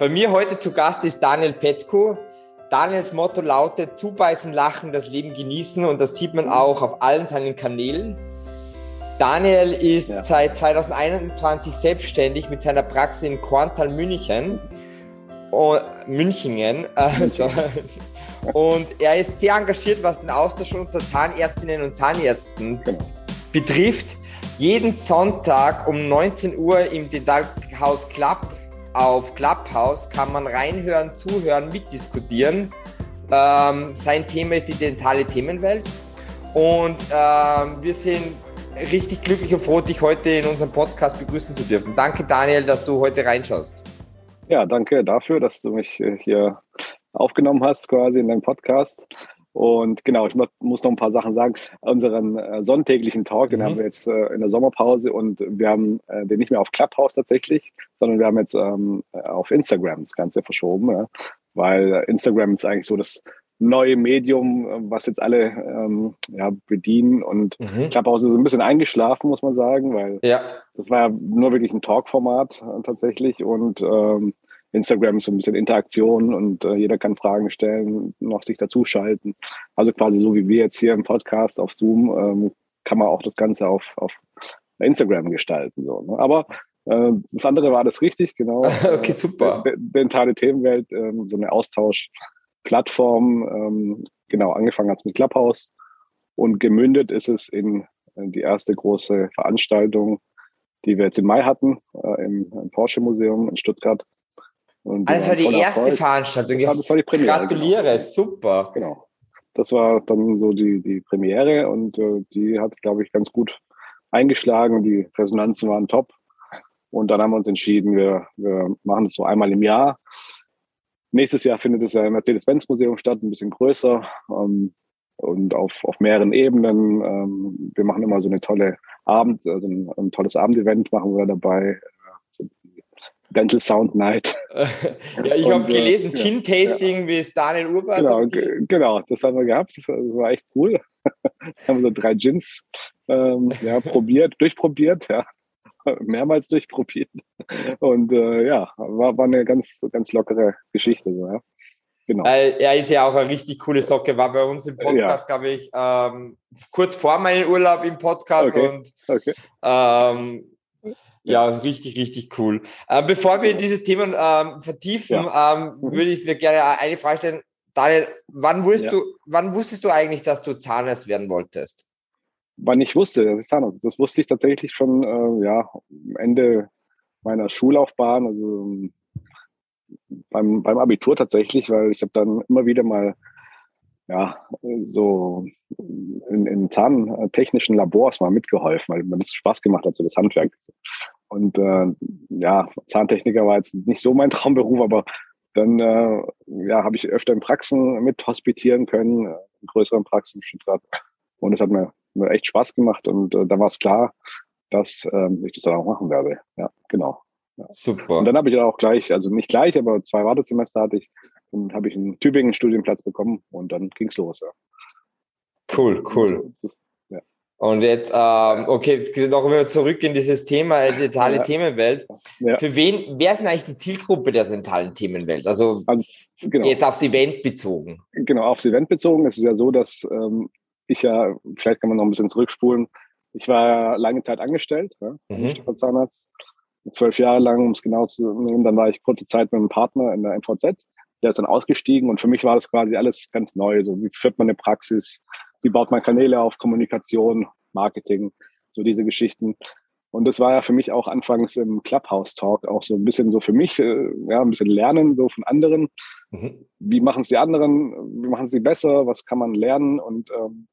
Bei mir heute zu Gast ist Daniel Petko. Daniels Motto lautet: Zubeißen, lachen, das Leben genießen. Und das sieht man auch auf allen seinen Kanälen. Daniel ist ja. seit 2021 selbstständig mit seiner Praxis in Korntal, München. Oh, Münchingen. Also, und er ist sehr engagiert, was den Austausch unter Zahnärztinnen und Zahnärzten genau. betrifft. Jeden Sonntag um 19 Uhr im Dentalhaus Club auf Clubhouse kann man reinhören, zuhören, mitdiskutieren. Ähm, sein Thema ist die dentale Themenwelt. Und ähm, wir sind richtig glücklich und froh, dich heute in unserem Podcast begrüßen zu dürfen. Danke, Daniel, dass du heute reinschaust. Ja, danke dafür, dass du mich äh, hier aufgenommen hast, quasi in deinem Podcast. Und genau, ich muss noch ein paar Sachen sagen. Unseren äh, sonntäglichen Talk, mhm. den haben wir jetzt äh, in der Sommerpause und wir haben äh, den nicht mehr auf Clubhouse tatsächlich, sondern wir haben jetzt ähm, auf Instagram das Ganze verschoben, ja? weil Instagram ist eigentlich so das neue Medium, was jetzt alle ähm, ja, bedienen. Und mhm. Clubhouse ist ein bisschen eingeschlafen, muss man sagen, weil ja. das war ja nur wirklich ein Talk-Format äh, tatsächlich und ähm, Instagram ist so ein bisschen Interaktion und äh, jeder kann Fragen stellen, noch sich dazuschalten. Also quasi so wie wir jetzt hier im Podcast auf Zoom, ähm, kann man auch das Ganze auf, auf Instagram gestalten. So, ne? Aber äh, das andere war das richtig, genau. okay, super. Äh, Dentale Themenwelt, äh, so eine Austauschplattform. Ähm, genau, angefangen hat es mit Clubhouse und gemündet ist es in, in die erste große Veranstaltung, die wir jetzt im Mai hatten, äh, im, im Porsche Museum in Stuttgart. Und also das war die erste Erfolg. Veranstaltung. Ja, das war die Premiere. Gratuliere, genau. super. Genau. Das war dann so die, die Premiere und äh, die hat, glaube ich, ganz gut eingeschlagen. Die Resonanzen waren top. Und dann haben wir uns entschieden, wir, wir machen das so einmal im Jahr. Nächstes Jahr findet es ja im Mercedes-Benz-Museum statt, ein bisschen größer ähm, und auf, auf mehreren Ebenen. Ähm, wir machen immer so eine tolle Abend, also ein, ein tolles Abendevent machen wir dabei. Dental Sound Night. ja, ich habe gelesen, äh, Gin Tasting ja. wie Daniel Urbart. Genau, genau, das haben wir gehabt. Das war echt cool. haben so drei Gins ähm, ja, probiert, durchprobiert, ja. Mehrmals durchprobiert. Und äh, ja, war, war eine ganz, ganz lockere Geschichte. So, ja. Genau. Äh, er ist ja auch eine richtig coole Socke, war bei uns im Podcast, ja. glaube ich, ähm, kurz vor meinem Urlaub im Podcast okay. und okay. Ähm, ja, richtig, richtig cool. Äh, bevor wir dieses Thema ähm, vertiefen, ja. ähm, würde ich dir gerne eine Frage stellen. Daniel, wann wusstest, ja. du, wann wusstest du eigentlich, dass du Zahnarzt werden wolltest? Wann ich wusste, dass ich Zahnarzt Das wusste ich tatsächlich schon äh, ja, Ende meiner Schullaufbahn, also beim, beim Abitur tatsächlich, weil ich habe dann immer wieder mal ja, so in, in zahntechnischen Labors mal mitgeholfen, weil mir das Spaß gemacht hat, so das Handwerk. Und äh, ja, Zahntechniker war jetzt nicht so mein Traumberuf, aber dann äh, ja, habe ich öfter in Praxen mit hospitieren können, in größeren Praxen in Stuttgart. Und es hat mir, mir echt Spaß gemacht und äh, da war es klar, dass äh, ich das dann auch machen werde. Ja, genau. Ja. Super. Und dann habe ich auch gleich, also nicht gleich, aber zwei Wartesemester hatte ich, dann habe ich einen Tübingen Studienplatz bekommen und dann ging es los. Ja. Cool, cool. Und jetzt, ähm, okay, noch wieder zurück in dieses Thema äh, dentale ja. Themenwelt. Ja. Für wen, wer ist denn eigentlich die Zielgruppe der dentalen Themenwelt? Also, also genau. jetzt aufs Event bezogen. Genau, aufs Event bezogen. Es ist ja so, dass ähm, ich ja, vielleicht kann man noch ein bisschen zurückspulen, ich war ja lange Zeit angestellt, ja, mhm. Zahnarzt, zwölf Jahre lang, um es genau zu nehmen. Dann war ich kurze Zeit mit einem Partner in der MVZ. Der ist dann ausgestiegen und für mich war das quasi alles ganz neu. So, wie führt man eine Praxis? Wie baut man Kanäle auf, Kommunikation, Marketing, so diese Geschichten. Und das war ja für mich auch anfangs im Clubhouse-Talk auch so ein bisschen so für mich, äh, ja, ein bisschen lernen so von anderen. Mhm. Wie machen es die anderen? Wie machen sie besser? Was kann man lernen? Und ähm,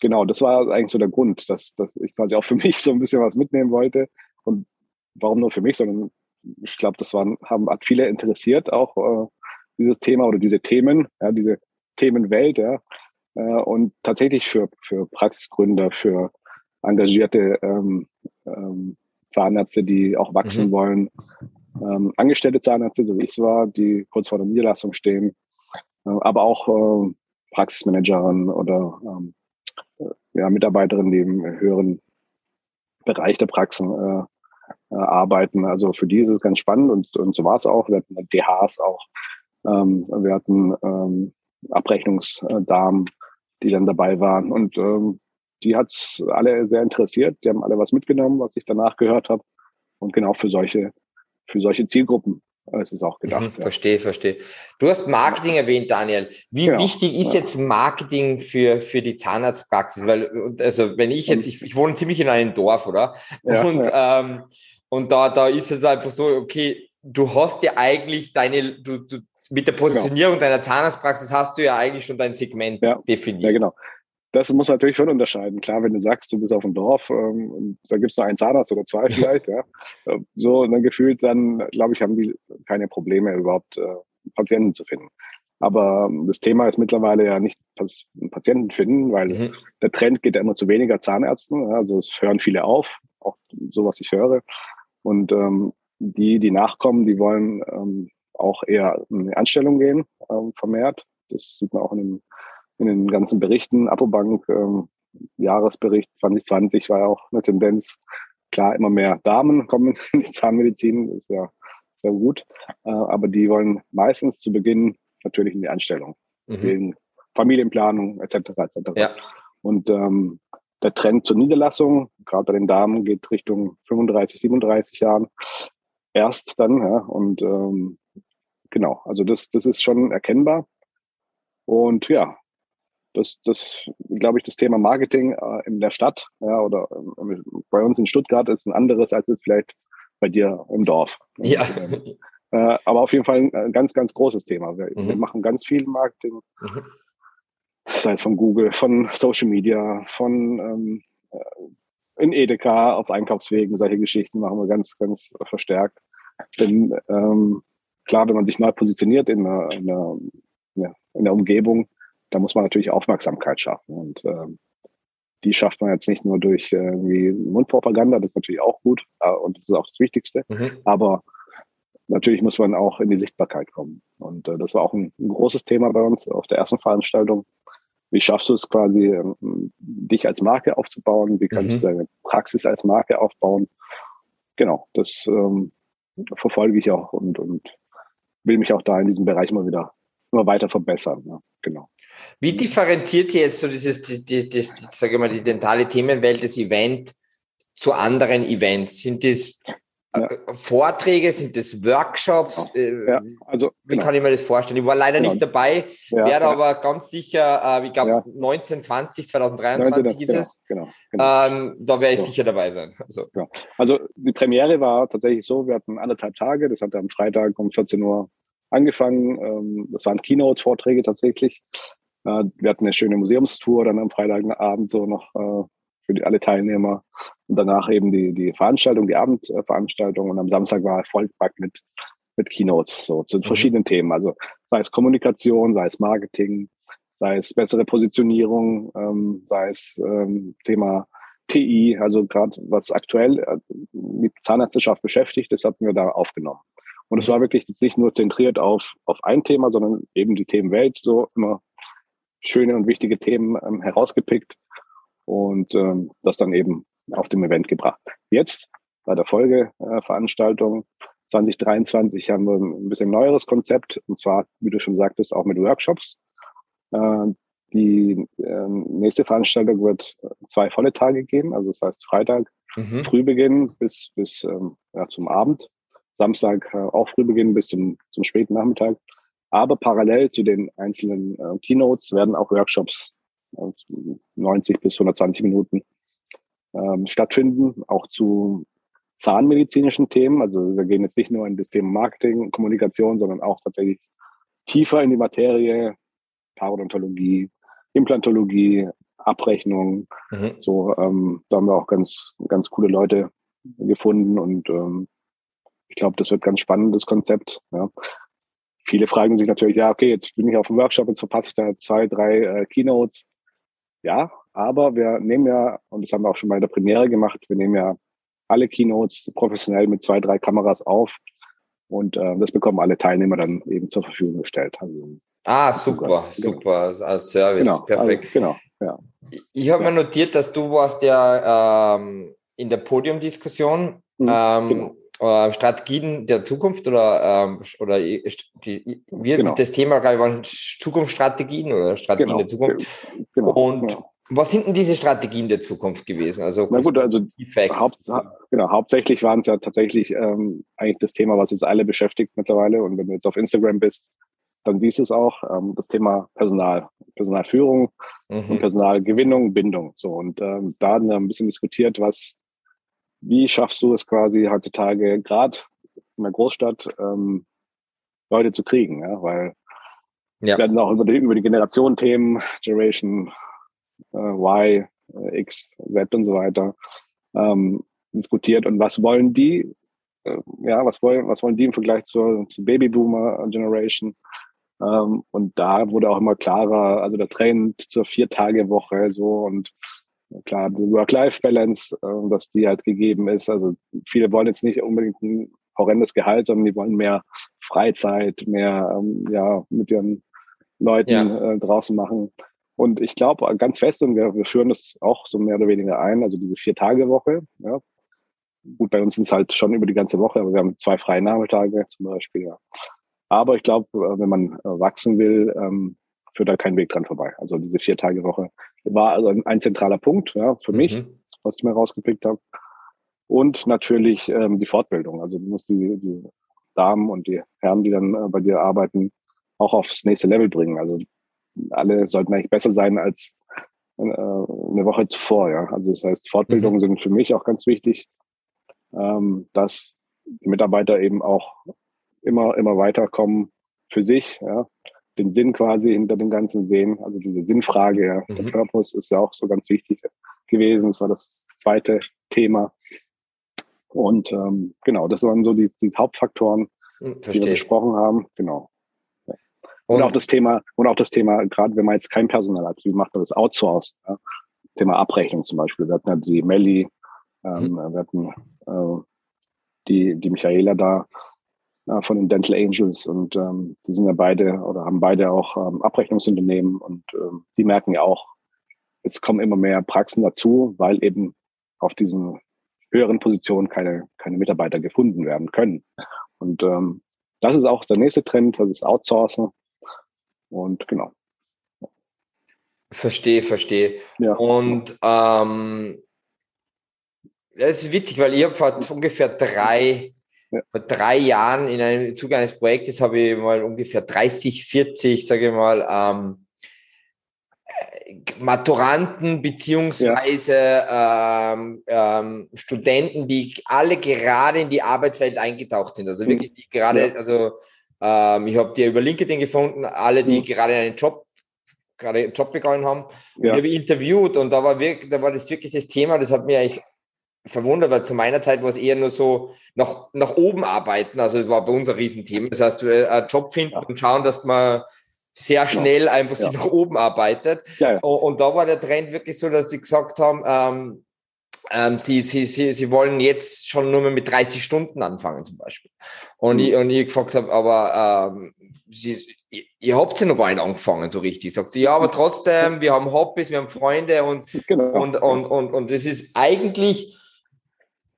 genau, das war eigentlich so der Grund, dass, dass ich quasi auch für mich so ein bisschen was mitnehmen wollte. Und warum nur für mich, sondern ich glaube, das waren, haben hat viele interessiert, auch äh, dieses Thema oder diese Themen, ja, diese Themenwelt, ja. Äh, und tatsächlich für, für Praxisgründer, für engagierte ähm, ähm, Zahnärzte, die auch wachsen mhm. wollen, ähm, angestellte Zahnärzte, so wie ich es war, die kurz vor der Niederlassung stehen, äh, aber auch äh, Praxismanagerin oder ähm, äh, ja, Mitarbeiterin, die im höheren Bereich der Praxen äh, äh, arbeiten. Also für die ist es ganz spannend und, und so war es auch. Wir hatten DHs auch, ähm, wir hatten ähm, Abrechnungsdamen, die dann dabei waren und ähm, die hat's alle sehr interessiert. Die haben alle was mitgenommen, was ich danach gehört habe und genau für solche für solche Zielgruppen es ist auch gedacht. Mhm, ja. Verstehe, verstehe. Du hast Marketing erwähnt, Daniel. Wie genau. wichtig ist ja. jetzt Marketing für, für die Zahnarztpraxis? Weil, also wenn ich jetzt, ich, ich wohne ziemlich in einem Dorf, oder? Ja, und, Ähm, und da, da ist es einfach so, okay, du hast ja eigentlich deine, du, du mit der Positionierung genau. deiner Zahnarztpraxis hast du ja eigentlich schon dein Segment definiert. Ja, genau das muss man natürlich schon unterscheiden. Klar, wenn du sagst, du bist auf dem Dorf ähm, und da gibt es nur einen Zahnarzt oder zwei vielleicht, ja, so und dann gefühlt, dann glaube ich, haben die keine Probleme überhaupt äh, Patienten zu finden. Aber ähm, das Thema ist mittlerweile ja nicht Patienten finden, weil mhm. der Trend geht ja immer zu weniger Zahnärzten. Ja, also es hören viele auf, auch so was ich höre. Und ähm, die, die nachkommen, die wollen ähm, auch eher in die Anstellung gehen, ähm, vermehrt. Das sieht man auch in den in den ganzen Berichten, Apobank, ähm, Jahresbericht 2020 war ja auch eine Tendenz. Klar, immer mehr Damen kommen in die Zahnmedizin, ist ja sehr gut. Äh, aber die wollen meistens zu Beginn natürlich in die Anstellung, mhm. wegen Familienplanung etc. etc. Ja. Und ähm, der Trend zur Niederlassung, gerade bei den Damen, geht Richtung 35, 37 Jahren erst dann. Ja, und ähm, genau, also das, das ist schon erkennbar. Und ja, das, das glaube ich, das Thema Marketing äh, in der Stadt ja, oder äh, bei uns in Stuttgart ist ein anderes als jetzt vielleicht bei dir im Dorf. Ja. Äh, aber auf jeden Fall ein ganz, ganz großes Thema. Wir, mhm. wir machen ganz viel Marketing, mhm. sei es von Google, von Social Media, von ähm, äh, in Edeka auf Einkaufswegen, solche Geschichten machen wir ganz, ganz verstärkt. Denn ähm, klar, wenn man sich neu positioniert in einer, in einer, in der Umgebung, da muss man natürlich Aufmerksamkeit schaffen. Und ähm, die schafft man jetzt nicht nur durch äh, irgendwie Mundpropaganda, das ist natürlich auch gut äh, und das ist auch das Wichtigste. Mhm. Aber natürlich muss man auch in die Sichtbarkeit kommen. Und äh, das war auch ein, ein, großes Thema bei uns auf der ersten Veranstaltung. Wie schaffst du es quasi, ähm, dich als Marke aufzubauen? Wie kannst mhm. du deine Praxis als Marke aufbauen? Genau, das ähm, verfolge ich auch und, und will mich auch da in diesem Bereich immer wieder immer weiter verbessern. Ja, genau. Wie differenziert sich jetzt so dieses, die, die, das, sage mal, die dentale Themenwelt, das Event zu anderen Events? Sind das ja. Vorträge, sind das Workshops? Ja, äh, also, Wie genau. kann ich mir das vorstellen? Ich war leider genau. nicht dabei, ja, werde aber ganz sicher, äh, ich glaube 19, 20, 2023 19, ist es. Genau, genau. Ähm, da werde ich so. sicher dabei sein. Also. also die Premiere war tatsächlich so, wir hatten anderthalb Tage, das hat am Freitag um 14 Uhr angefangen. Ähm, das waren Keynote-Vorträge tatsächlich. Äh, wir hatten eine schöne Museumstour dann am Freitagabend so noch äh, für die, alle Teilnehmer. Und danach eben die, die Veranstaltung, die Abendveranstaltung. Und am Samstag war vollgepackt mit, mit Keynotes, so zu mhm. verschiedenen Themen. Also sei es Kommunikation, sei es Marketing, sei es bessere Positionierung, ähm, sei es ähm, Thema TI, also gerade was aktuell äh, die Zahnärzteschaft beschäftigt, das hatten wir da aufgenommen. Und es war wirklich jetzt nicht nur zentriert auf, auf ein Thema, sondern eben die Themenwelt, so immer schöne und wichtige Themen ähm, herausgepickt und ähm, das dann eben auf dem Event gebracht. Jetzt bei der Folgeveranstaltung äh, 2023 haben wir ein bisschen neueres Konzept und zwar, wie du schon sagtest, auch mit Workshops. Äh, die äh, nächste Veranstaltung wird zwei volle Tage geben, also das heißt Freitag mhm. Frühbeginn bis, bis ähm, ja, zum Abend Samstag äh, auch früh beginnen bis zum, zum späten Nachmittag. Aber parallel zu den einzelnen äh, Keynotes werden auch Workshops 90 bis 120 Minuten ähm, stattfinden, auch zu zahnmedizinischen Themen. Also wir gehen jetzt nicht nur in das Thema Marketing, Kommunikation, sondern auch tatsächlich tiefer in die Materie, Parodontologie, Implantologie, Abrechnung. Mhm. So, ähm, da haben wir auch ganz, ganz coole Leute gefunden und ähm, ich glaube, das wird ganz spannendes Konzept. Ja. Viele fragen sich natürlich, ja, okay, jetzt bin ich auf dem Workshop, jetzt verpasse ich da zwei, drei äh, Keynotes. Ja, aber wir nehmen ja, und das haben wir auch schon bei der Premiere gemacht, wir nehmen ja alle Keynotes professionell mit zwei, drei Kameras auf und äh, das bekommen alle Teilnehmer dann eben zur Verfügung gestellt. Also, ah, super, genau. super, als Service, genau, perfekt. Also, genau, ja. Ich habe ja. mir notiert, dass du warst ja ähm, in der Podiumdiskussion mhm, ähm, genau. Äh, Strategien der Zukunft oder, ähm, oder die, wir, genau. das Thema gerade waren Zukunftsstrategien oder Strategien genau. der Zukunft. Genau. Und genau. was sind denn diese Strategien der Zukunft gewesen? Also, Na gut, also haupt, genau, hauptsächlich waren es ja tatsächlich ähm, eigentlich das Thema, was uns alle beschäftigt mittlerweile. Und wenn du jetzt auf Instagram bist, dann siehst du es auch, ähm, das Thema Personal, Personalführung mhm. und Personalgewinnung, Bindung. So und ähm, da haben wir ein bisschen diskutiert, was wie schaffst du es quasi heutzutage, gerade in der Großstadt, ähm, Leute zu kriegen? Ja? Weil ja. wir werden auch über die, über die Generation-Themen, Generation äh, Y, äh, X, Z und so weiter, ähm, diskutiert. Und was wollen die? Äh, ja, was wollen, was wollen die im Vergleich zur, zur Babyboomer-Generation? Ähm, und da wurde auch immer klarer, also der Trend zur Vier-Tage-Woche so und klar, die Work-Life-Balance, äh, dass die halt gegeben ist. Also viele wollen jetzt nicht unbedingt ein horrendes Gehalt, sondern die wollen mehr Freizeit, mehr ähm, ja, mit ihren Leuten ja. äh, draußen machen. Und ich glaube ganz fest, und wir, wir führen das auch so mehr oder weniger ein, also diese Vier-Tage-Woche. Ja. Gut, bei uns ist es halt schon über die ganze Woche, aber wir haben zwei freie Nachmittage zum Beispiel. Ja. Aber ich glaube, äh, wenn man äh, wachsen will, ähm, führt da kein Weg dran vorbei. Also diese Vier-Tage-Woche war also ein, zentraler Punkt ja, für mich, mhm. was ich mir rausgepickt habe. Und natürlich ähm, die Fortbildung. Also du musst die, die Damen und die Herren, die dann äh, bei dir arbeiten, auch aufs nächste Level bringen. Also alle sollten eigentlich besser sein als äh, eine Woche zuvor. Ja. Also das heißt, Fortbildungen mhm. sind für mich auch ganz wichtig, ähm, dass die Mitarbeiter eben auch immer, immer weiterkommen für sich. Ja den Sinn quasi hinter dem Ganzen sehen. Also diese Sinnfrage, ja. Mhm. der Purpose ist ja auch so ganz wichtig gewesen. Das war das zweite Thema. Und ähm, genau, das waren so die, die Hauptfaktoren, Verstehe. Hm, die wir besprochen haben. Genau. Ja. Und, und, auch das Thema, und auch das Thema, gerade wenn man jetzt kein Personal hat, wie macht man das Outsource? Ja? Thema Abrechnung zum Beispiel. Wir hatten ja die Melli, ähm, mhm. wir hatten äh, die, die Michaela da, äh, von den Dental Angels und ähm, die sind ja beide oder haben beide auch ähm, Abrechnungsunternehmen und ähm, die merken ja auch, es kommen immer mehr Praxen dazu, weil eben auf diesen höheren Positionen keine, keine Mitarbeiter gefunden werden können. Und ähm, das ist auch der nächste Trend, das ist Outsourcen. Und genau. Verstehe, verstehe. Ja. Und ähm, das ist witzig, weil ich habe vor ungefähr drei ja. Vor drei Jahren in einem Zuge eines Projektes habe ich mal ungefähr 30, 40, sage ich mal, ähm, Maturanten beziehungsweise ja. ähm, ähm, Studenten, die alle gerade in die Arbeitswelt eingetaucht sind. Also wirklich die gerade, ja. also ähm, ich habe die über LinkedIn gefunden, alle, die mhm. gerade einen Job gerade einen Job begonnen haben. Ja. Ich habe interviewt und da war, wirklich, da war das wirklich das Thema, das hat mir eigentlich verwundert, weil zu meiner Zeit war es eher nur so nach, nach oben arbeiten. Also das war bei uns ein Riesenthema. Das heißt, äh, einen Job finden ja. und schauen, dass man sehr schnell ja. einfach ja. sich nach oben arbeitet. Ja, und, da war der Trend wirklich so, dass sie gesagt haben, ähm, ähm, sie, sie, sie, sie wollen jetzt schon nur mehr mit 30 Stunden anfangen zum Beispiel. Und, mhm. ich, und ich gefragt habe, aber ähm, sie, ihr, ihr habt ja noch gar nicht angefangen so richtig. Sagt sie, ja, aber trotzdem, wir haben Hobbys, wir haben Freunde und, genau. und, und, und, und das ist eigentlich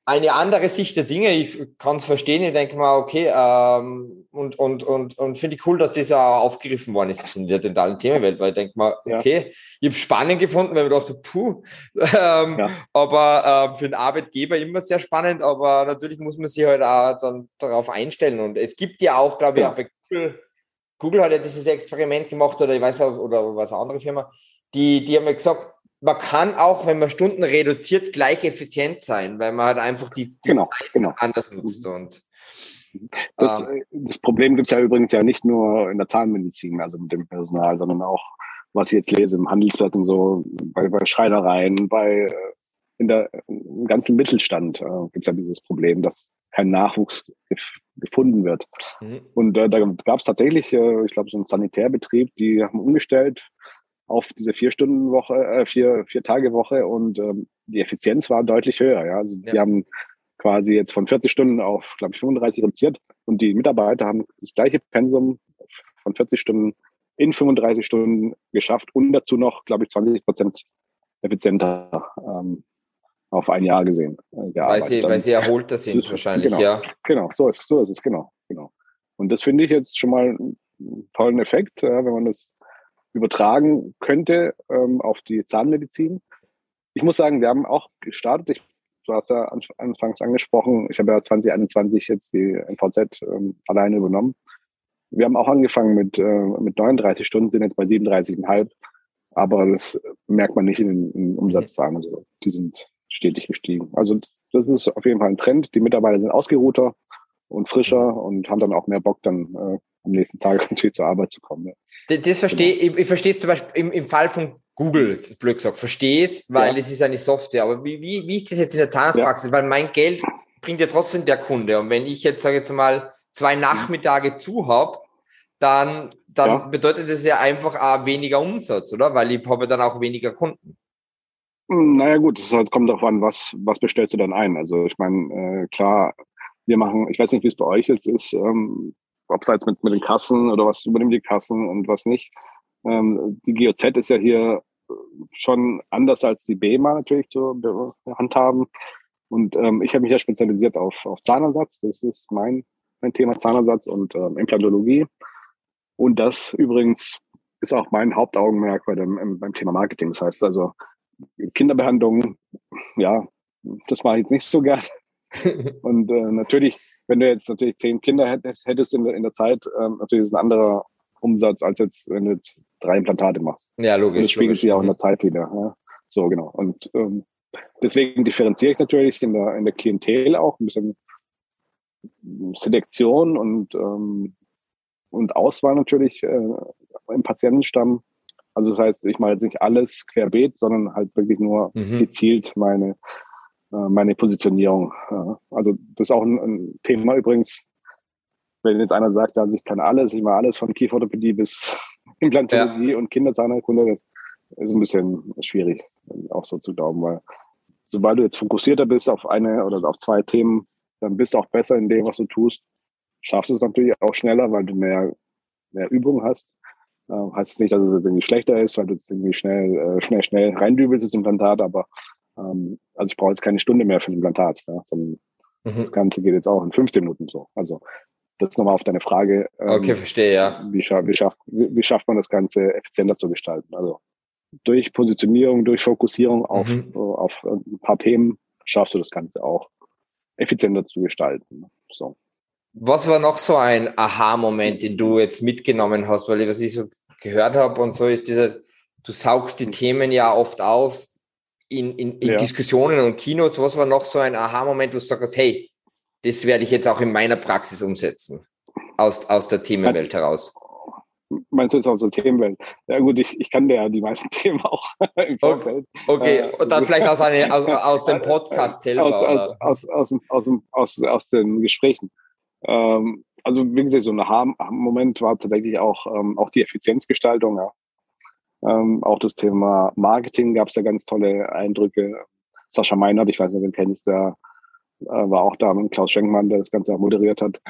eine andere Sicht der Dinge. Ich kann es verstehen. Ich denke mal, okay, ähm, und, und, und, und finde ich cool, dass das auch aufgegriffen worden ist in der dentalen Themenwelt, weil ich denke mal, okay, ja. ich habe spannend gefunden, weil ich dachte, puh, ähm, ja. aber äh, für den Arbeitgeber immer sehr spannend, aber natürlich muss man sich halt auch dann darauf einstellen. Und es gibt ja auch, glaube ich, ja. auch bei Google, Google hat ja dieses Experiment gemacht oder ich weiß auch, oder was andere Firma, die, die haben ja gesagt, man kann auch, wenn man Stunden reduziert, gleich effizient sein, weil man halt einfach die, die genau, Zeit genau. anders nutzt. Mhm. Und, das, ähm, das Problem gibt es ja übrigens ja nicht nur in der Zahnmedizin, also mit dem Personal, sondern auch, was ich jetzt lese im Handelsblatt und so, bei, bei Schreinereien, bei äh, in der im ganzen Mittelstand äh, gibt es ja dieses Problem, dass kein Nachwuchs gef gefunden wird. Mhm. Und äh, da gab es tatsächlich, äh, ich glaube, so einen Sanitärbetrieb, die haben umgestellt auf diese vier Stunden Woche, äh, vier, vier Tage Woche und ähm, die Effizienz war deutlich höher. Ja, also ja. die haben quasi jetzt von 40 Stunden auf, glaube ich, 35 reduziert und die Mitarbeiter haben das gleiche Pensum von 40 Stunden in 35 Stunden geschafft und dazu noch, glaube ich, 20 Prozent effizienter ähm, auf ein Jahr gesehen. Äh, weil sie, weil sie erholter sind das, wahrscheinlich, genau, ja. Genau, so ist, so ist es, genau, genau. Und das finde ich jetzt schon mal einen tollen Effekt, ja, wenn man das übertragen könnte ähm, auf die Zahnmedizin. Ich muss sagen, wir haben auch gestartet. Ich, du hast ja anfangs angesprochen, ich habe ja 2021 jetzt die MVZ ähm, alleine übernommen. Wir haben auch angefangen mit, äh, mit 39 Stunden, sind jetzt bei 37,5. Aber das merkt man nicht in den, in den Umsatzzahlen. Also die sind stetig gestiegen. Also das ist auf jeden Fall ein Trend. Die Mitarbeiter sind ausgeruhter und frischer und haben dann auch mehr Bock, dann äh, am nächsten Tag natürlich zur Arbeit zu kommen. Ja. Das, das verstehe genau. ich, ich verstehe es zum Beispiel im, im Fall von Google, blöd gesagt, verstehe es, weil ja. es ist eine Software. Aber wie, wie, wie ist das jetzt in der Zahnarztpraxis? Ja. Weil mein Geld bringt ja trotzdem der Kunde. Und wenn ich jetzt, sage jetzt mal, zwei Nachmittage zu habe, dann, dann ja. bedeutet das ja einfach auch weniger Umsatz, oder? Weil ich habe dann auch weniger Kunden. Hm, naja gut, es halt, kommt darauf an, was, was bestellst du dann ein. Also ich meine, äh, klar, wir machen, ich weiß nicht, wie es bei euch jetzt ist, ähm, abseits mit, mit den Kassen oder was übernimmt die Kassen und was nicht. Ähm, die GOZ ist ja hier schon anders als die BEMA natürlich zu handhaben. Und ähm, ich habe mich ja spezialisiert auf, auf Zahnersatz. Das ist mein, mein Thema Zahnersatz und ähm, Implantologie. Und das übrigens ist auch mein Hauptaugenmerk bei dem, beim Thema Marketing. Das heißt also, Kinderbehandlung, ja, das mache ich jetzt nicht so gern. Und äh, natürlich, wenn du jetzt natürlich zehn Kinder hättest, hättest in, der, in der Zeit, ähm, natürlich ist ein anderer Umsatz, als jetzt, wenn du jetzt drei Implantate machst. Ja, logisch. Und das spiegelt sich auch in der Zeit wieder. Ja. So, genau. Und ähm, deswegen differenziere ich natürlich in der, in der Klientel auch ein bisschen Selektion und, ähm, und Auswahl natürlich äh, im Patientenstamm. Also das heißt, ich mache jetzt nicht alles querbeet, sondern halt wirklich nur mhm. gezielt meine, meine Positionierung. Also das ist auch ein, Thema übrigens, wenn jetzt einer sagt, also ich kann alles, ich mache alles von Kieferorthopädie bis Implantologie ja. und Kinderzahnheilkunde, ist ein bisschen schwierig, auch so zu glauben, weil sobald du jetzt fokussierter bist auf eine oder auf zwei Themen, dann bist du auch besser in dem, was du tust. Schaffst es natürlich auch schneller, weil du mehr, mehr Übung hast. Äh, heißt nicht, dass es jetzt irgendwie schlechter ist, weil du jetzt irgendwie schnell, äh, schnell, schnell reindübelst, das Implantat, aber ähm, also ich brauche jetzt keine Stunde mehr für ein Implantat, ja, sondern mhm. das Ganze geht jetzt auch in 15 Minuten so. Also das nochmal auf deine Frage. Ähm, okay, verstehe, ja. Wie, scha wie, schafft, wie, wie, schafft man das Ganze effizienter zu gestalten? Also durch Positionierung, durch Fokussierung auf, mhm. auf ein paar Themen schaffst du das Ganze auch effizienter zu gestalten. So. Was war noch so ein Aha-Moment, den du jetzt mitgenommen hast? Weil was ich so gehört habe und so ist dieser, du saugst die Themen ja oft auf in, in, in ja. Diskussionen und Keynotes. Was war noch so ein Aha-Moment, wo du sagst, hey, das werde ich jetzt auch in meiner Praxis umsetzen, aus, aus der Themenwelt heraus? Meinst du jetzt aus der Themenwelt? Ja gut, ich, ich kann ja die meisten Themen auch im Vorfeld. Okay, äh, und dann vielleicht aus, eine, aus, aus dem Podcast selber. Aus, aus, aus, aus, aus, aus, aus den Gesprächen. Ähm, also wie gesagt, so ein Aha-Moment war tatsächlich auch, ähm, auch die Effizienzgestaltung. Ja. Ähm, auch das Thema Marketing gab es da ganz tolle Eindrücke. Sascha Meinert, ich weiß nicht, wen kennst, der äh, war auch da mit Klaus Schenkmann, der das Ganze auch moderiert hat.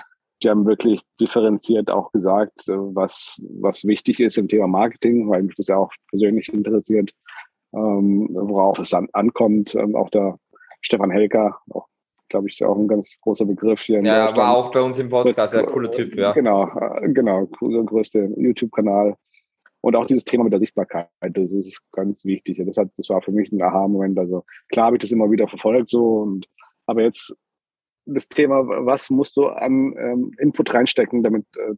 Die haben wirklich differenziert auch gesagt, äh, was, was wichtig ist im Thema Marketing, weil mich das ja auch persönlich interessiert, ähm, worauf es an, ankommt. Ähm, auch der Stefan Helker, auch glaube ich, auch ein ganz großer Begriff hier. Ja, war auch bei uns im Podcast, ein cooler Typ, ja. Genau, äh, genau, der größte YouTube-Kanal. Und auch dieses Thema mit der Sichtbarkeit, das ist ganz wichtig. Das, hat, das war für mich ein Aha-Moment. Also klar habe ich das immer wieder verfolgt so und aber jetzt das Thema, was musst du an ähm, Input reinstecken, damit äh,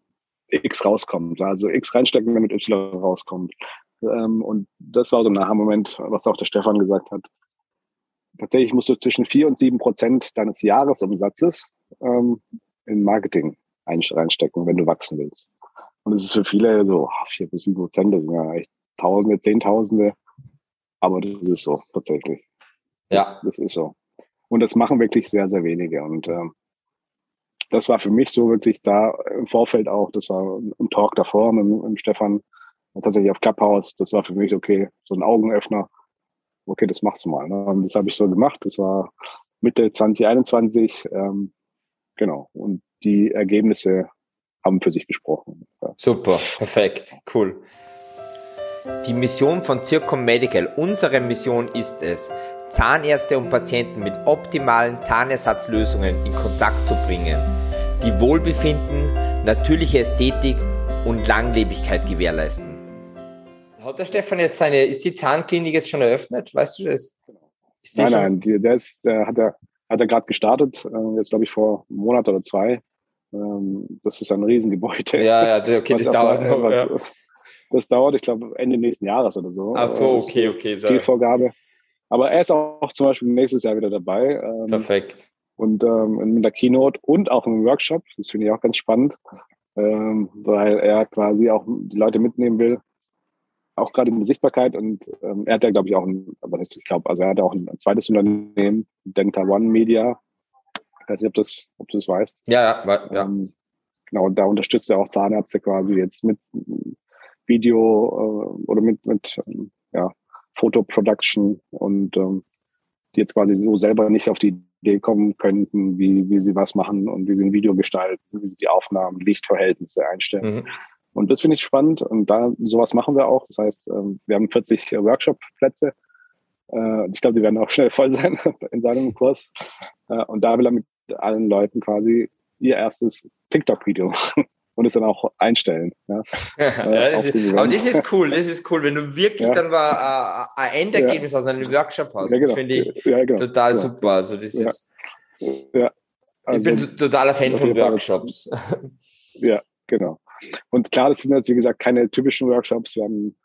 X rauskommt. Also X reinstecken, damit Y rauskommt. Ähm, und das war so ein Aha-Moment, was auch der Stefan gesagt hat tatsächlich musst du zwischen vier und sieben Prozent deines Jahresumsatzes ähm, in Marketing reinstecken, wenn du wachsen willst. Und das ist für viele so vier bis sieben Prozent, das sind ja echt Tausende, Zehntausende. Aber das ist so tatsächlich. Ja. Das, ist so. Und das machen wirklich sehr, sehr wenige. Und ähm, das war für mich so wirklich da im Vorfeld auch, das war ein Talk davor mit, mit Stefan, tatsächlich auf Clubhouse, das war für mich okay, so ein Augenöffner okay, das machst du mal. Ne? Und das habe ich so gemacht. Das war Mitte 2021. Ähm, genau. Und die Ergebnisse haben für sich gesprochen. Ja. Super, perfekt, cool. Die Mission von Circom Medical, unsere Mission ist es, Zahnärzte und Patienten mit optimalen Zahnersatzlösungen in Kontakt zu bringen, die Wohlbefinden, natürliche Ästhetik und Langlebigkeit gewährleisten. Hat der Stefan jetzt seine, ist die Zahnklinik jetzt schon eröffnet? Weißt du das? nein, nein, die, der, ist, der hat er, hat er gerade gestartet, äh, jetzt glaube ich vor einem Monat oder zwei. Ähm, das ist ein Riesengebäude. Ja, ja, okay, das dauert noch. Was, ja. Das dauert, ich glaube, Ende nächsten Jahres oder so. Ach so, okay, okay. Zielvorgabe. Aber er ist auch zum Beispiel nächstes Jahr wieder dabei. Ähm, Perfekt. Und ähm, mit der Keynote und auch im Workshop. Das finde ich auch ganz spannend, ähm, weil er quasi auch die Leute mitnehmen will. Auch gerade in der Sichtbarkeit. Und ähm, er hat ja, glaube ich, auch ein, was heißt, ich glaube, also er hat auch ein zweites Unternehmen, Denta One Media. Ich weiß nicht, ob, das, ob du das weißt. Ja, ja. ja. Ähm, genau, und da unterstützt er auch Zahnärzte quasi jetzt mit Video äh, oder mit, mit ähm, ja, Fotoproduction und ähm, die jetzt quasi so selber nicht auf die Idee kommen könnten, wie, wie sie was machen und wie sie ein Video gestalten, wie sie die Aufnahmen, Lichtverhältnisse einstellen. Mhm. Und das finde ich spannend und da sowas machen wir auch. Das heißt, ähm, wir haben 40 Workshop-Plätze. Äh, ich glaube, die werden auch schnell voll sein in seinem Kurs. Äh, und da will er mit allen Leuten quasi ihr erstes TikTok-Video machen und es dann auch einstellen. Ja. ja, das ist, aber das ist cool, das ist cool, wenn du wirklich ja. dann mal äh, ein Endergebnis aus einem Workshop hast. Genau. Das finde ich genau. total super. Also das ist. Ja. Also, ich bin also totaler Fan von Workshops. Ja, genau. Und klar, das sind jetzt, wie gesagt, keine typischen Workshops. Wir haben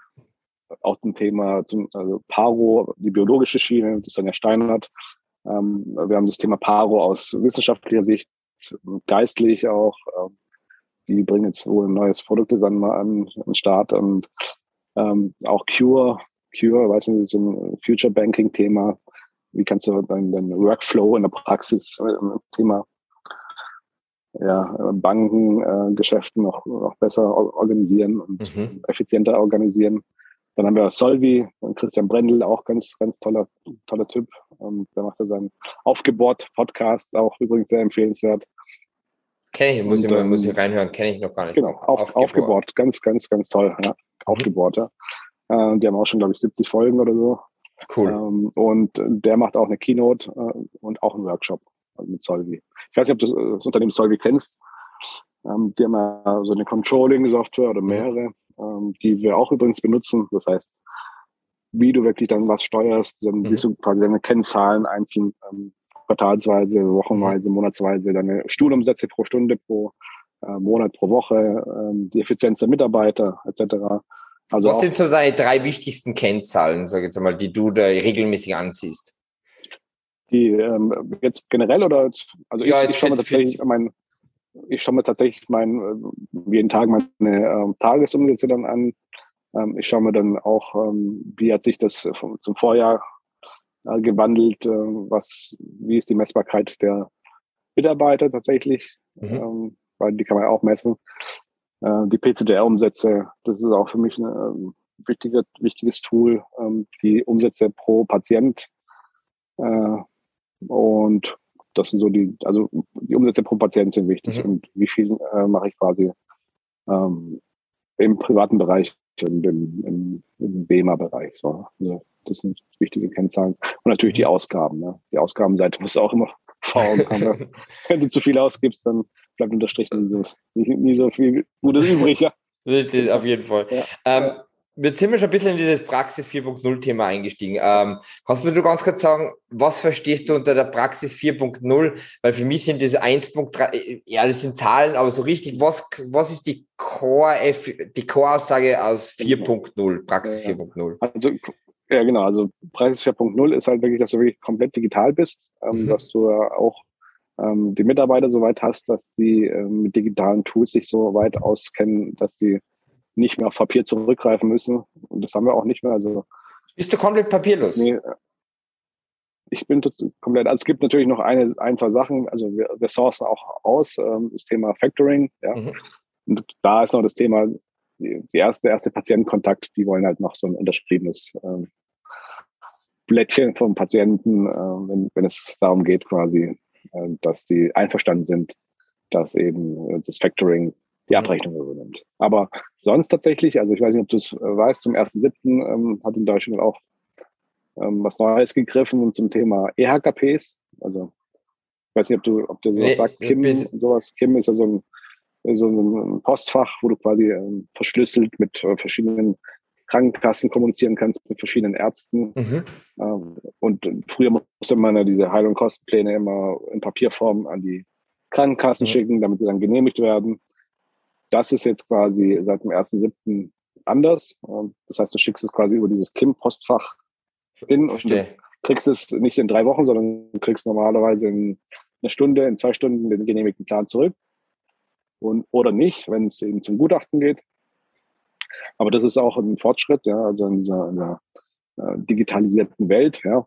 auch ein Thema zum also Paro, die biologische Schiene, das Sonja Steinert. Ähm, wir haben das Thema Paro aus wissenschaftlicher Sicht, geistlich auch. Ähm, die bringen jetzt wohl ein neues Produktdesign an, den Start und ähm, auch Cure, Cure, weiß nicht, so ein Future Banking Thema. Wie kannst du deinen, deinen Workflow in der Praxis äh, Thema ja, Bankengeschäften äh, noch, noch besser organisieren und mhm. effizienter organisieren. Dann haben wir Solvi, Christian Brendel, auch ganz, ganz toller, toller Typ. Ähm, der macht ja seinen Aufgebohrt-Podcast, auch übrigens sehr empfehlenswert. Kenne ich, muss, und, ich mal, muss ich reinhören, kenne ich noch gar nicht. Genau, auf, aufgebohrt. aufgebohrt. ganz, ganz, ganz toll. Ja. Mhm. Aufgebohrt, ja. Äh, die haben auch schon, glaube ich, 70 Folgen oder so. Cool. Ähm, und der macht auch eine Keynote äh, und auch einen Workshop mit Solvi. Ich weiß nicht, ob du das Unternehmen Solvi kennst. Ähm, die haben ja so eine Controlling-Software oder mehrere, ähm, die wir auch übrigens benutzen. Das heißt, wie du wirklich dann was steuerst, dann mhm. siehst du quasi deine Kennzahlen einzeln ähm, quartalsweise, wochenweise, mhm. monatsweise, deine Stuhlumsätze pro Stunde, pro äh, Monat, pro Woche, äh, die Effizienz der Mitarbeiter etc. Also Was sind so deine drei wichtigsten Kennzahlen, sag ich jetzt mal, die du da regelmäßig anziehst? Die ähm, jetzt generell oder also ja, ich, ich schaue mir tatsächlich mein, ich schaue mir tatsächlich mein, äh, jeden Tag meine äh, Tagesumsätze dann an. Ähm, ich schaue mir dann auch, ähm, wie hat sich das vom, zum Vorjahr äh, gewandelt, äh, was, wie ist die Messbarkeit der Mitarbeiter tatsächlich, mhm. ähm, weil die kann man auch messen. Äh, die PCDR-Umsätze, das ist auch für mich ein ähm, wichtige, wichtiges Tool, ähm, die Umsätze pro Patient. Äh, und das sind so die, also die Umsätze pro Patient sind wichtig mhm. und wie viel äh, mache ich quasi ähm, im privaten Bereich und im, im, im BEMA-Bereich. So. Also das sind wichtige Kennzahlen. Und natürlich die mhm. Ausgaben. Ne? Die Ausgabenseite muss auch immer vor Augen kommen. Wenn du zu viel ausgibst, dann bleibt unterstrichen nie so, nie, nie so viel Gutes übrig. Ja. Auf jeden Fall. Ja. Ähm, jetzt sind wir schon ein bisschen in dieses Praxis 4.0 Thema eingestiegen. Ähm, kannst du mir ganz kurz sagen, was verstehst du unter der Praxis 4.0? Weil für mich sind diese 1.3, ja, das sind Zahlen, aber so richtig, was, was ist die Core, die Core-Aussage aus 4.0, Praxis ja, 4.0? Also ja, genau. Also Praxis 4.0 ist halt wirklich, dass du wirklich komplett digital bist, ähm, mhm. dass du auch ähm, die Mitarbeiter so weit hast, dass die ähm, mit digitalen Tools sich so weit auskennen, dass die nicht mehr auf Papier zurückgreifen müssen. Und das haben wir auch nicht mehr. Also bist du komplett papierlos? Nee, ich bin komplett. Also es gibt natürlich noch eine, ein, zwei Sachen. Also wir, wir sourcen auch aus ähm, das Thema Factoring. Ja. Mhm. Und da ist noch das Thema die, erste, erste Patientenkontakt, die wollen halt noch so ein unterschriebenes ähm, Blättchen vom Patienten, äh, wenn, wenn es darum geht, quasi, äh, dass die einverstanden sind, dass eben äh, das Factoring die mhm. Abrechnung übernimmt. Aber sonst tatsächlich, also ich weiß nicht, ob du es äh, weißt, zum 1.7. Ähm, hat in Deutschland auch ähm, was Neues gegriffen zum Thema EHKPs. Also ich weiß nicht, ob du, ob du sowas nee, sagst, Kim und sowas. Kim ist ja so ein, so ein Postfach, wo du quasi ähm, verschlüsselt mit äh, verschiedenen Krankenkassen kommunizieren kannst, mit verschiedenen Ärzten. Mhm. Ähm, und früher musste man ja diese Heil- und Kostenpläne immer in Papierform an die Krankenkassen mhm. schicken, damit sie dann genehmigt werden. Das ist jetzt quasi seit dem 1.7. anders. Das heißt, du schickst es quasi über dieses KIM-Postfach hin und du kriegst es nicht in drei Wochen, sondern du kriegst normalerweise in einer Stunde, in zwei Stunden den genehmigten Plan zurück. Und, oder nicht, wenn es eben zum Gutachten geht. Aber das ist auch ein Fortschritt, ja, also in dieser, in der äh, digitalisierten Welt, ja,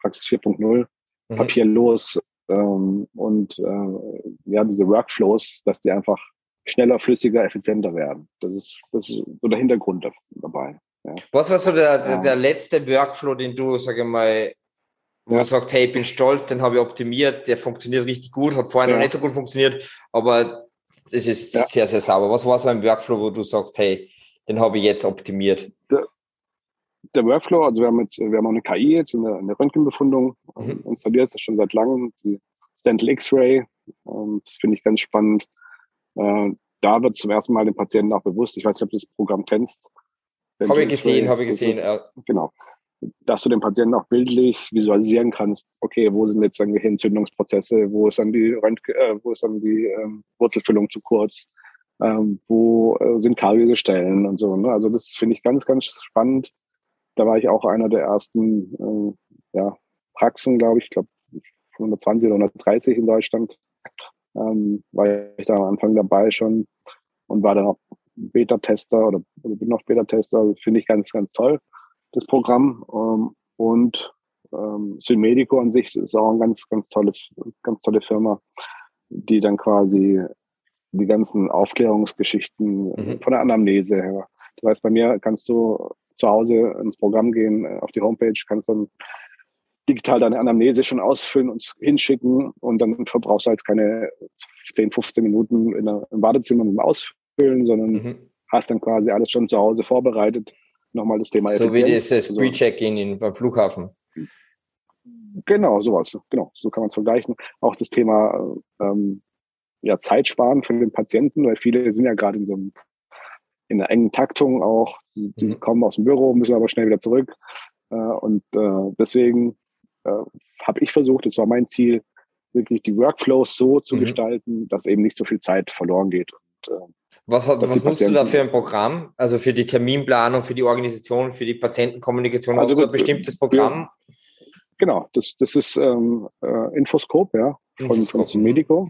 Praxis 4.0, mhm. papierlos ähm, und äh, ja, diese Workflows, dass die einfach schneller, flüssiger, effizienter werden. Das ist, das ist so der Hintergrund dabei. Ja. Was war so der, der, der, letzte Workflow, den du, sage mal, wo ja. du sagst, hey, ich bin stolz, den habe ich optimiert, der funktioniert richtig gut, hat vorher ja. noch nicht so gut funktioniert, aber es ist sehr, sehr sauber. Was war so ein Workflow, wo du sagst, hey, den habe ich jetzt optimiert? Der, der, Workflow, also wir haben jetzt, wir haben auch eine KI jetzt in der, in der Röntgenbefundung mhm. installiert, das schon seit langem, die Stental X-Ray, das finde ich ganz spannend. Äh, da wird zum ersten Mal dem Patienten auch bewusst, ich weiß nicht, ob du das Programm kennst, habe ich gesehen, habe ich gesehen. Ist, genau. Dass du den Patienten auch bildlich visualisieren kannst, okay, wo sind jetzt irgendwelche Entzündungsprozesse, wo ist dann die Röntgen, äh, wo ist dann die ähm, Wurzelfüllung zu kurz, ähm, wo äh, sind kariöse Stellen und so. Ne? Also das finde ich ganz, ganz spannend. Da war ich auch einer der ersten äh, ja, Praxen, glaube ich, ich glaube 120 oder 130 in Deutschland. Ähm, war ich da am Anfang dabei schon und war dann auch Beta-Tester oder, oder bin noch Beta-Tester, finde ich ganz, ganz toll, das Programm. Ähm, und ähm, Synmedico an sich ist auch ein ganz, ganz tolles, ganz tolle Firma, die dann quasi die ganzen Aufklärungsgeschichten mhm. von der Anamnese her. Das heißt, bei mir kannst du zu Hause ins Programm gehen, auf die Homepage, kannst dann digital deine Anamnese schon ausfüllen und hinschicken und dann verbrauchst du halt keine 10, 15 Minuten in der, im Badezimmer mit dem Ausfüllen füllen, sondern mhm. hast dann quasi alles schon zu Hause vorbereitet. Nochmal das Thema So wie dieses Pre-Check-In beim Flughafen. Genau, sowas. Genau, so kann man es vergleichen. Auch das Thema ähm, ja, Zeit sparen für den Patienten, weil viele sind ja gerade in so einem, in einer engen Taktung auch. Die, die mhm. kommen aus dem Büro, müssen aber schnell wieder zurück. Äh, und äh, deswegen äh, habe ich versucht, das war mein Ziel, wirklich die Workflows so zu mhm. gestalten, dass eben nicht so viel Zeit verloren geht. Und, äh, was, hat, was nutzt du da für ein Programm? Also für die Terminplanung, für die Organisation, für die Patientenkommunikation? Also hast du ein bestimmtes Programm? Genau, das, das ist ähm, äh, Infoscope, ja, von, Infoscope. von Medico.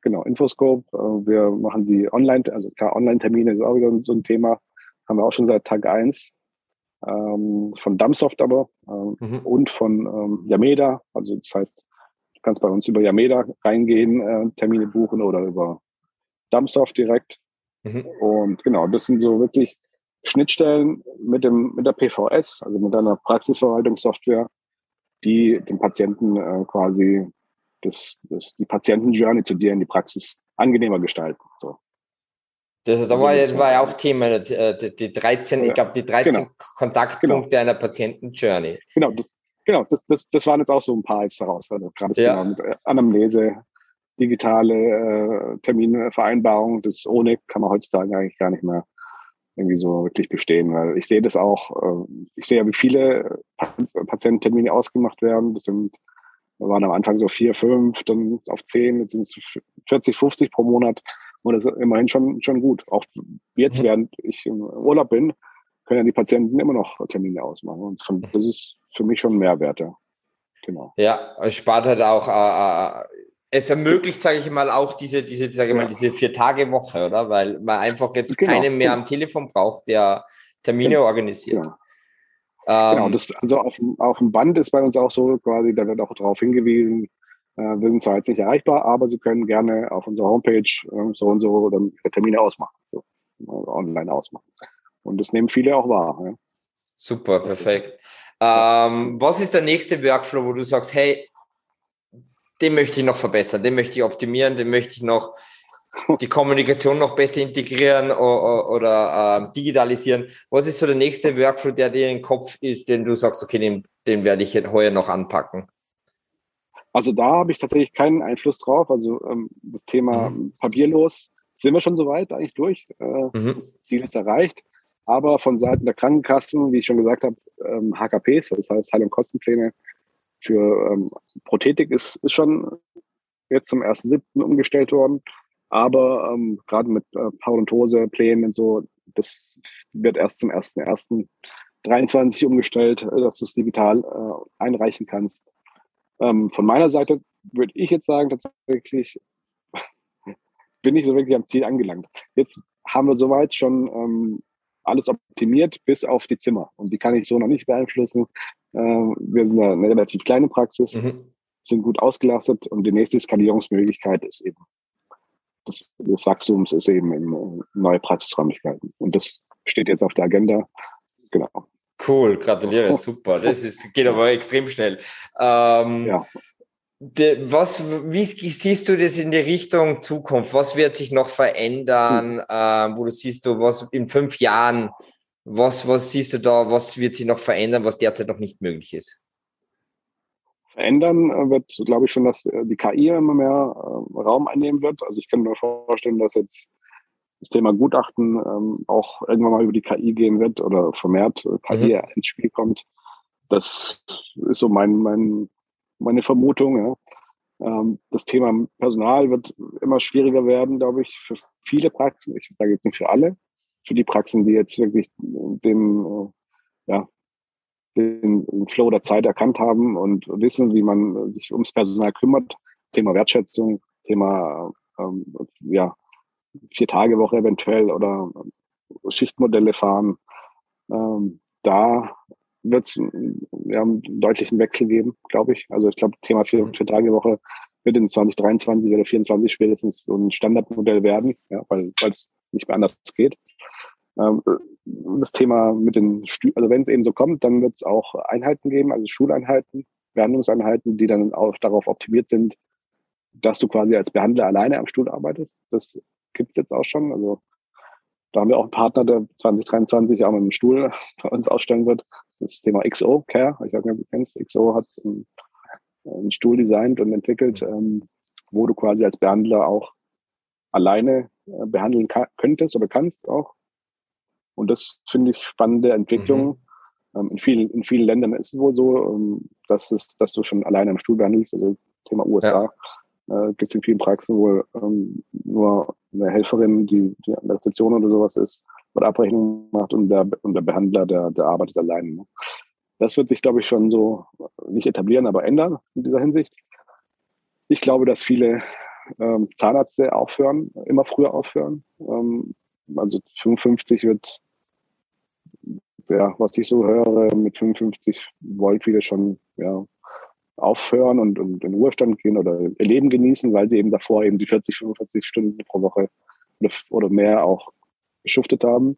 Genau, Infoscope. Äh, wir machen die Online, also klar, Online-Termine ist auch wieder so ein Thema. Haben wir auch schon seit Tag eins ähm, von Dumbsoft aber ähm, mhm. und von ähm, Yameda. Also das heißt, du kannst bei uns über Yameda reingehen, äh, Termine buchen oder über Dumbsoft direkt. Mhm. Und genau, das sind so wirklich Schnittstellen mit dem mit der PVS, also mit einer Praxisverwaltungssoftware, die dem Patienten äh, quasi das, das, die Patientenjourney zu dir in die Praxis angenehmer gestalten. So. Das, da war, jetzt war ja auch Thema, äh, die, die 13, ja, ich glaube, die 13 genau. Kontaktpunkte genau. einer Patientenjourney. Genau, das, genau das, das, das waren jetzt auch so ein paar jetzt daraus. Also gerade das ja. Thema mit äh, Anamnese, digitale äh, Terminvereinbarung. Das ohne kann man heutzutage eigentlich gar nicht mehr irgendwie so wirklich bestehen, weil ich sehe das auch, äh, ich sehe ja, wie viele Patiententermine ausgemacht werden. Das sind, waren am Anfang so vier, fünf, dann auf zehn, jetzt sind es 40, 50 pro Monat. Und das ist immerhin schon, schon gut. Auch jetzt, mhm. während ich im Urlaub bin, können ja die Patienten immer noch Termine ausmachen. Und das ist für mich schon Mehrwert, ja. Genau. Ja, es spart halt auch äh, äh es ermöglicht, sage ich mal, auch diese, diese, sage ich mal, diese Vier-Tage-Woche, oder? Weil man einfach jetzt genau. keinen mehr am Telefon braucht, der Termine genau. organisiert. Genau. Ähm, genau, das, also auf, auf dem Band ist bei uns auch so quasi, da wird auch darauf hingewiesen, wir sind zwar jetzt nicht erreichbar, aber Sie können gerne auf unserer Homepage äh, so und so dann Termine ausmachen, so, online ausmachen. Und das nehmen viele auch wahr. Ja. Super, perfekt. Ähm, was ist der nächste Workflow, wo du sagst, hey, den möchte ich noch verbessern, den möchte ich optimieren, den möchte ich noch die Kommunikation noch besser integrieren oder, oder äh, digitalisieren. Was ist so der nächste Workflow, der dir im Kopf ist, den du sagst, okay, den, den werde ich heuer noch anpacken? Also da habe ich tatsächlich keinen Einfluss drauf. Also ähm, das Thema mhm. papierlos sind wir schon soweit eigentlich durch. Äh, mhm. Das Ziel ist erreicht. Aber von Seiten der Krankenkassen, wie ich schon gesagt habe, ähm, HKPs, das heißt Heil- und Kostenpläne für ähm, Prothetik ist, ist schon jetzt zum 1.7. umgestellt worden. Aber ähm, gerade mit äh, Parodontose-Plänen und so, das wird erst zum 1.1.23 umgestellt, äh, dass du es digital äh, einreichen kannst. Ähm, von meiner Seite würde ich jetzt sagen, tatsächlich bin ich so wirklich am Ziel angelangt. Jetzt haben wir soweit schon ähm, alles optimiert bis auf die Zimmer. Und die kann ich so noch nicht beeinflussen. Äh, wir sind eine relativ kleine Praxis, mhm. sind gut ausgelastet und die nächste Skalierungsmöglichkeit ist eben des, des Wachstums ist eben in äh, neue Praxisräumlichkeiten. Und das steht jetzt auf der Agenda. Genau. Cool, gratuliere, super. Das ist, geht aber extrem schnell. Ähm, ja. De, was, wie siehst du das in die Richtung Zukunft? Was wird sich noch verändern? Hm. Ähm, wo du siehst du, was in fünf Jahren, was, was siehst du da, was wird sich noch verändern, was derzeit noch nicht möglich ist? Verändern äh, wird, glaube ich, schon, dass äh, die KI immer mehr äh, Raum einnehmen wird. Also ich kann mir vorstellen, dass jetzt das Thema Gutachten ähm, auch irgendwann mal über die KI gehen wird oder vermehrt äh, KI mhm. ins Spiel kommt. Das ist so mein, mein, meine Vermutung. Ja. Ähm, das Thema Personal wird immer schwieriger werden, glaube ich, für viele Praxen. Ich sage jetzt nicht für alle, für die Praxen, die jetzt wirklich dem, äh, ja, den, den Flow der Zeit erkannt haben und wissen, wie man sich ums Personal kümmert. Thema Wertschätzung, Thema ähm, ja, Vier-Tage-Woche eventuell oder Schichtmodelle fahren. Ähm, da wird es ja, einen deutlichen Wechsel geben, glaube ich. Also ich glaube, Thema Vier-Tage-Woche wird in 2023 oder 2024 spätestens so ein Standardmodell werden, ja, weil es nicht mehr anders geht. Ähm, das Thema mit den, Stü also wenn es eben so kommt, dann wird es auch Einheiten geben, also Schuleinheiten, Behandlungseinheiten, die dann auch darauf optimiert sind, dass du quasi als Behandler alleine am Stuhl arbeitest. Das gibt es jetzt auch schon. Also da haben wir auch einen Partner, der 2023 auch mit dem Stuhl bei uns ausstellen wird. Das ist das Thema XO Care. Ich weiß nicht, ob du kennst. XO hat einen, einen Stuhl designt und entwickelt, ähm, wo du quasi als Behandler auch alleine äh, behandeln könntest oder kannst auch. Und das finde ich spannende Entwicklung. Mhm. Ähm, in, vielen, in vielen Ländern ist es wohl so, ähm, dass, es, dass du schon alleine am Stuhl behandelst. Also Thema USA. Ja äh, gibt es in vielen Praxen wohl ähm, nur eine Helferin, die, die an der Rezeption oder sowas ist, oder Abrechnung macht und der, und der Behandler, der, der arbeitet alleine. Ne? Das wird sich, glaube ich, schon so nicht etablieren, aber ändern in dieser Hinsicht. Ich glaube, dass viele ähm, Zahnärzte aufhören, immer früher aufhören. Ähm, also 55 wird, ja, was ich so höre, mit 55 wollen viele schon ja, aufhören und, und in Ruhestand gehen oder ihr Leben genießen, weil sie eben davor eben die 40, 45 Stunden pro Woche oder, oder mehr auch geschuftet haben.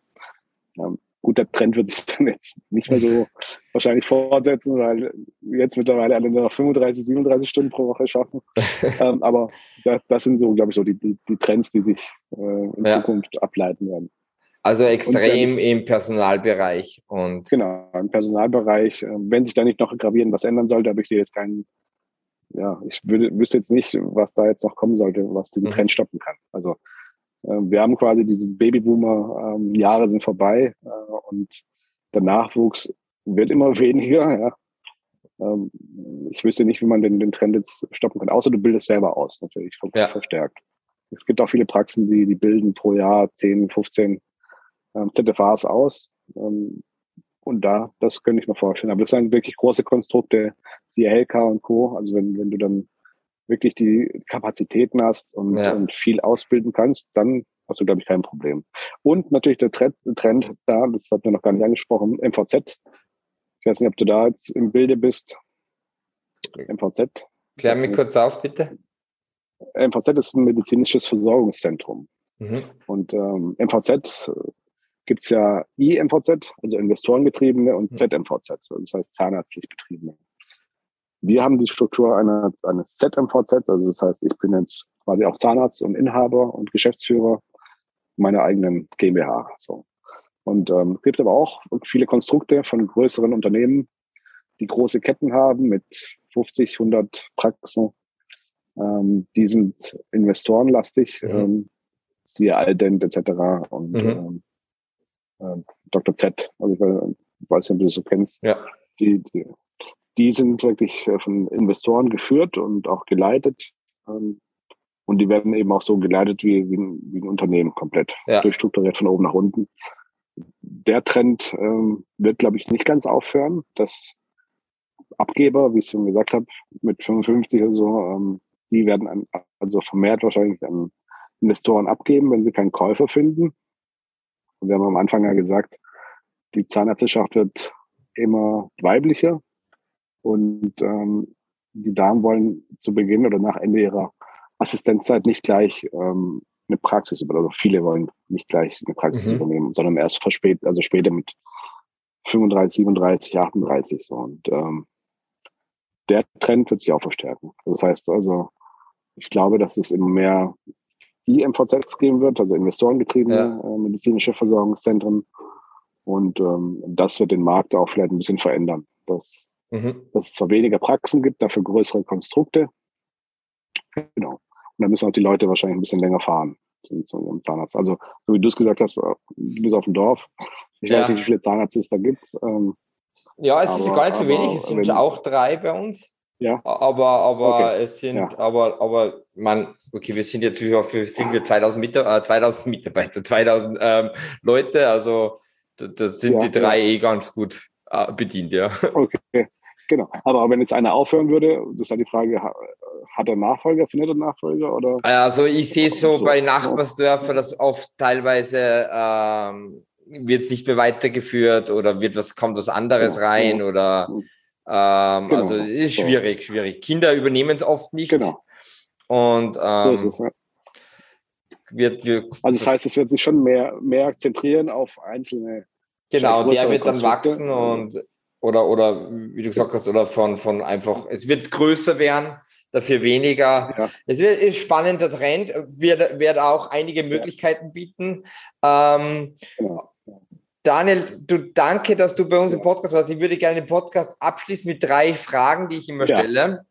Ähm, gut, der Trend wird sich dann jetzt nicht mehr so wahrscheinlich fortsetzen, weil jetzt mittlerweile alle nur noch 35, 37 Stunden pro Woche schaffen. ähm, aber das, das, sind so, glaube ich, so die, die, die, Trends, die sich äh, in ja. Zukunft ableiten werden. Also extrem wenn, im Personalbereich. Und genau, im Personalbereich. Äh, wenn sich da nicht noch gravierend was ändern sollte, habe ich dir jetzt keinen, ja, ich würde, wüsste jetzt nicht, was da jetzt noch kommen sollte, was den mhm. Trend stoppen kann. Also äh, wir haben quasi diese Babyboomer-Jahre ähm, sind vorbei äh, und der Nachwuchs wird immer weniger. Ja. Ähm, ich wüsste nicht, wie man den, den Trend jetzt stoppen kann, außer du bildest selber aus, natürlich, ja. verstärkt. Es gibt auch viele Praxen, die, die bilden pro Jahr 10, 15 ähm, ZFAs aus. Ähm, und da, das könnte ich mir vorstellen. Aber das sind wirklich große Konstrukte, siehe HLK und Co. Also wenn, wenn du dann wirklich die Kapazitäten hast und, ja. und viel ausbilden kannst, dann hast du, glaube ich, kein Problem. Und natürlich der Trend, Trend da, das hat wir noch gar nicht angesprochen, MVZ. Ich weiß nicht, ob du da jetzt im Bilde bist. MVZ. Klär mich kurz auf, bitte. MVZ ist ein medizinisches Versorgungszentrum. Mhm. Und ähm, MVZ gibt es ja IMVZ, also investorengetriebene, und ZMVZ, also das heißt zahnärztlich betriebene. Wir haben die Struktur einer, eines ZMVZ, also das heißt, ich bin jetzt quasi auch Zahnarzt und Inhaber und Geschäftsführer meiner eigenen GmbH. So. Und ähm, es gibt aber auch viele Konstrukte von größeren Unternehmen, die große Ketten haben mit 50, 100 Praxen. Ähm, die sind investorenlastig, mhm. ähm, siehe Aldent etc. und mhm. ähm, äh, Dr. Z, also ich weiß nicht, ob du das so kennst. Ja. Die, die, die sind wirklich äh, von Investoren geführt und auch geleitet. Ähm, und die werden eben auch so geleitet wie, wie, ein, wie ein Unternehmen komplett, ja. durchstrukturiert von oben nach unten. Der Trend ähm, wird, glaube ich, nicht ganz aufhören, dass Abgeber, wie ich schon gesagt habe, mit 55 oder so, ähm, die werden an, also vermehrt wahrscheinlich an Investoren abgeben, wenn sie keinen Käufer finden. Und wir haben am Anfang ja gesagt, die Zahnärzteschaft wird immer weiblicher und ähm, die Damen wollen zu Beginn oder nach Ende ihrer Assistenzzeit nicht gleich ähm, eine Praxis übernehmen. Also viele wollen nicht gleich eine Praxis mhm. übernehmen, sondern erst verspätet, also später mit 35, 37, 38 so. Und ähm, der Trend wird sich auch verstärken. Das heißt also, ich glaube, dass es immer mehr IMVZs geben wird, also investorengetriebene ja. äh, medizinische Versorgungszentren. Und ähm, das wird den Markt auch vielleicht ein bisschen verändern. Dass, mhm. dass es zwar weniger Praxen gibt, dafür größere Konstrukte. Genau. Und da müssen auch die Leute wahrscheinlich ein bisschen länger fahren zum, zum Zahnarzt. Also, so wie du es gesagt hast, äh, du bist auf dem Dorf. Ich ja. weiß nicht, wie viele Zahnärzte es da gibt. Ähm, ja, es aber, ist gar nicht so wenig. Es sind wenn, auch drei bei uns. Ja. Aber, aber okay. es sind, ja. aber, aber man, okay, wir sind jetzt, wie viel sind wir? 2000 Mitarbeiter, äh, 2000 Mitarbeiter, 2000 ähm, Leute, also das sind ja, die drei ja. eh ganz gut äh, bedient, ja. Okay, genau. Aber wenn jetzt einer aufhören würde, das ist dann die Frage, hat er Nachfolger, findet er Nachfolger oder? Also ich sehe so, so bei Nachbarsdörfern, dass oft teilweise ähm, wird es nicht mehr weitergeführt oder wird was, kommt was anderes rein oder mhm. Ähm, genau. Also ist schwierig, schwierig. Kinder übernehmen es oft nicht. Genau. Und ähm, so es, ja. wird, wird, also das heißt, es wird sich schon mehr, mehr zentrieren auf einzelne. Genau, der wird dann wachsen und oder oder wie du gesagt hast, oder von, von einfach, es wird größer werden, dafür weniger. Ja. Es wird ein spannender Trend, wird, wird auch einige Möglichkeiten ja. bieten. Ähm, genau. Daniel, du danke, dass du bei uns im Podcast warst. Ich würde gerne den Podcast abschließen mit drei Fragen, die ich immer ja. stelle.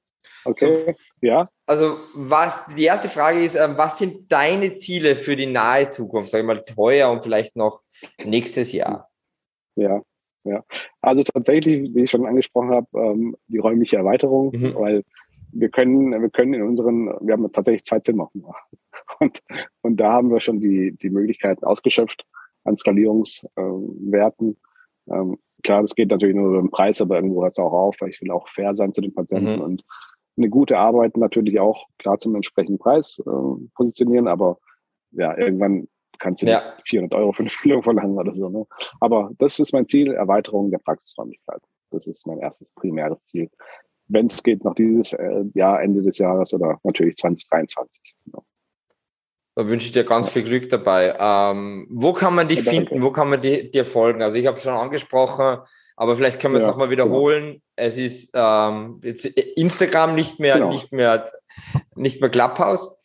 Okay, ja. Also, was die erste Frage ist, ähm, was sind deine Ziele für die nahe Zukunft? Sag ich mal, teuer und vielleicht noch nächstes Jahr. Ja, ja. Also tatsächlich, wie ich schon angesprochen habe, ähm, die räumliche Erweiterung, mhm. weil wir können, wir können in unseren, wir haben tatsächlich zwei Zimmer. Und, und da haben wir schon die, die Möglichkeiten ausgeschöpft an Skalierungswerten. Ähm, klar, das geht natürlich nur über den Preis, aber irgendwo hört es auch auf, weil ich will auch fair sein zu den Patienten mhm. und eine gute Arbeit natürlich auch klar zum entsprechenden Preis äh, positionieren, aber ja, irgendwann kannst du ja. 400 Euro für eine Füllung verlangen oder so. Ne? Aber das ist mein Ziel, Erweiterung der Praxisräumlichkeit. Das ist mein erstes primäres Ziel. Wenn es geht, noch dieses äh, Jahr, Ende des Jahres oder natürlich 2023. Genau. Da wünsche ich dir ganz viel Glück dabei. Ähm, wo kann man dich finden? Wo kann man dir, dir folgen? Also ich habe es schon angesprochen, aber vielleicht können wir ja, es nochmal wiederholen. Genau. Es ist ähm, jetzt Instagram nicht mehr, genau. nicht mehr, nicht mehr Clubhouse.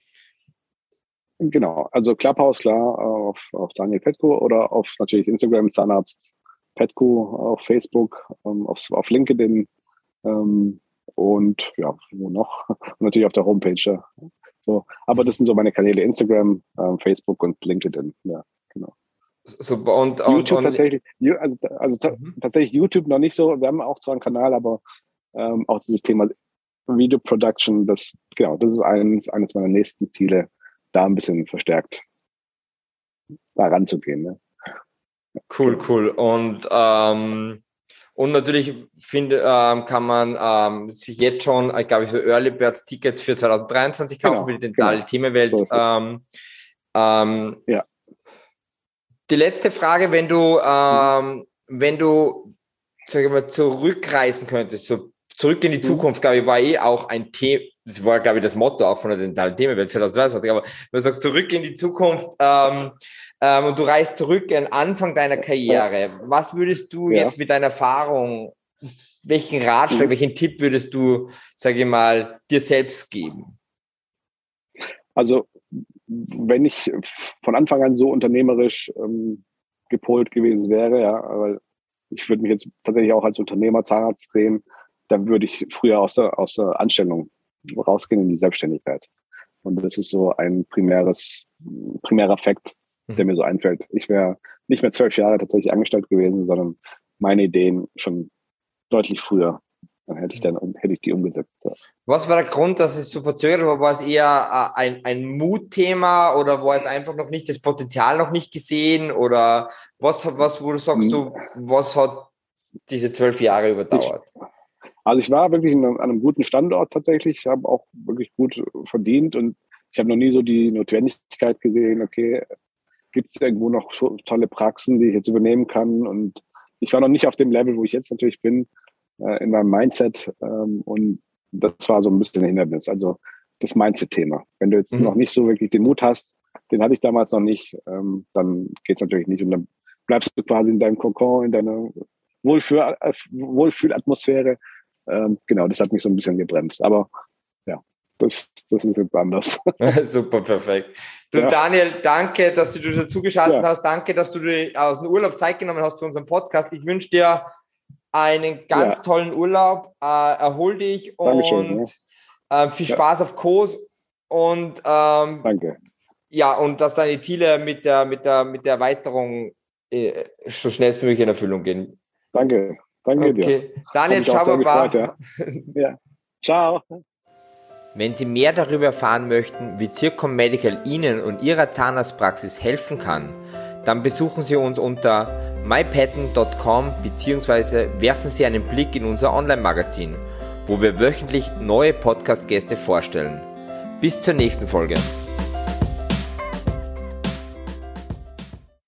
Genau, also Clubhouse klar auf, auf Daniel Petko oder auf natürlich Instagram Zahnarzt Petko, auf Facebook, ähm, auf, auf LinkedIn ähm, und ja, wo noch? Und natürlich auf der Homepage. So, aber das sind so meine Kanäle Instagram, ähm, Facebook und LinkedIn. Ja, genau. Super. Und, YouTube und, tatsächlich, also, also mhm. tatsächlich YouTube noch nicht so. Wir haben auch zwar einen Kanal, aber ähm, auch dieses Thema Video Production, das genau, das ist eines, eines meiner nächsten Ziele, da ein bisschen verstärkt da ranzugehen. Ne? Cool, cool. Und ähm, und natürlich finde, ähm, kann man ähm, sich jetzt schon, ich glaube, so Early Birds Tickets für 2023 kaufen genau, für die dentale genau. Themenwelt. So ähm, ähm, ja. Die letzte Frage, wenn du, ähm, wenn du sag ich mal, zurückreisen könntest, so zurück in die mhm. Zukunft, glaube ich, war eh auch ein Thema, das war, glaube ich, das Motto auch von der dentalen Themenwelt 2022, aber du sagst, zurück in die Zukunft, ähm, ähm, und du reist zurück an Anfang deiner Karriere. Was würdest du ja. jetzt mit deiner Erfahrung, welchen Ratschlag, mhm. welchen Tipp würdest du, sage ich mal, dir selbst geben? Also wenn ich von Anfang an so unternehmerisch ähm, gepolt gewesen wäre, ja, aber ich würde mich jetzt tatsächlich auch als Unternehmer Zahnarzt sehen, dann würde ich früher aus der, aus der Anstellung rausgehen in die Selbstständigkeit. Und das ist so ein primäres, primärer Fakt, mhm. der mir so einfällt. Ich wäre nicht mehr zwölf Jahre tatsächlich angestellt gewesen, sondern meine Ideen schon deutlich früher dann hätte ich dann hätte ich die umgesetzt. Ja. Was war der Grund, dass es so verzögert war? War es eher äh, ein, ein Mutthema oder war es einfach noch nicht das Potenzial noch nicht gesehen? Oder was, was wo du sagst du, was hat diese zwölf Jahre überdauert? Ich, also ich war wirklich an einem guten Standort tatsächlich, habe auch wirklich gut verdient und ich habe noch nie so die Notwendigkeit gesehen, okay, gibt es irgendwo noch tolle Praxen, die ich jetzt übernehmen kann? Und ich war noch nicht auf dem Level, wo ich jetzt natürlich bin, äh, in meinem Mindset. Ähm, und das war so ein bisschen ein Hindernis. Also das Mindset-Thema. Wenn du jetzt mhm. noch nicht so wirklich den Mut hast, den hatte ich damals noch nicht, ähm, dann geht es natürlich nicht. Und dann bleibst du quasi in deinem Kokon, in deiner Wohlfühl äh, Wohlfühlatmosphäre. Ähm, genau, das hat mich so ein bisschen gebremst. Aber ja, das, das ist jetzt anders. Super, perfekt. Du, ja. Daniel, danke, dass du dir dazugeschaltet ja. hast. Danke, dass du dir aus dem Urlaub Zeit genommen hast für unseren Podcast. Ich wünsche dir einen ganz ja. tollen Urlaub, äh, erhol dich Dankeschön, und äh, viel Spaß auf Kurs und ähm, Danke. Ja, und dass deine Ziele mit der, mit der, mit der Erweiterung äh, so schnellstmöglich in Erfüllung gehen. Danke, danke okay. dir. Daniel, ciao, Baba. Ja. ja. Ciao. Wenn Sie mehr darüber erfahren möchten, wie Zircom Medical Ihnen und Ihrer Zahnarztpraxis helfen kann, dann besuchen Sie uns unter mypattern.com bzw. werfen Sie einen Blick in unser Online-Magazin, wo wir wöchentlich neue Podcast-Gäste vorstellen. Bis zur nächsten Folge.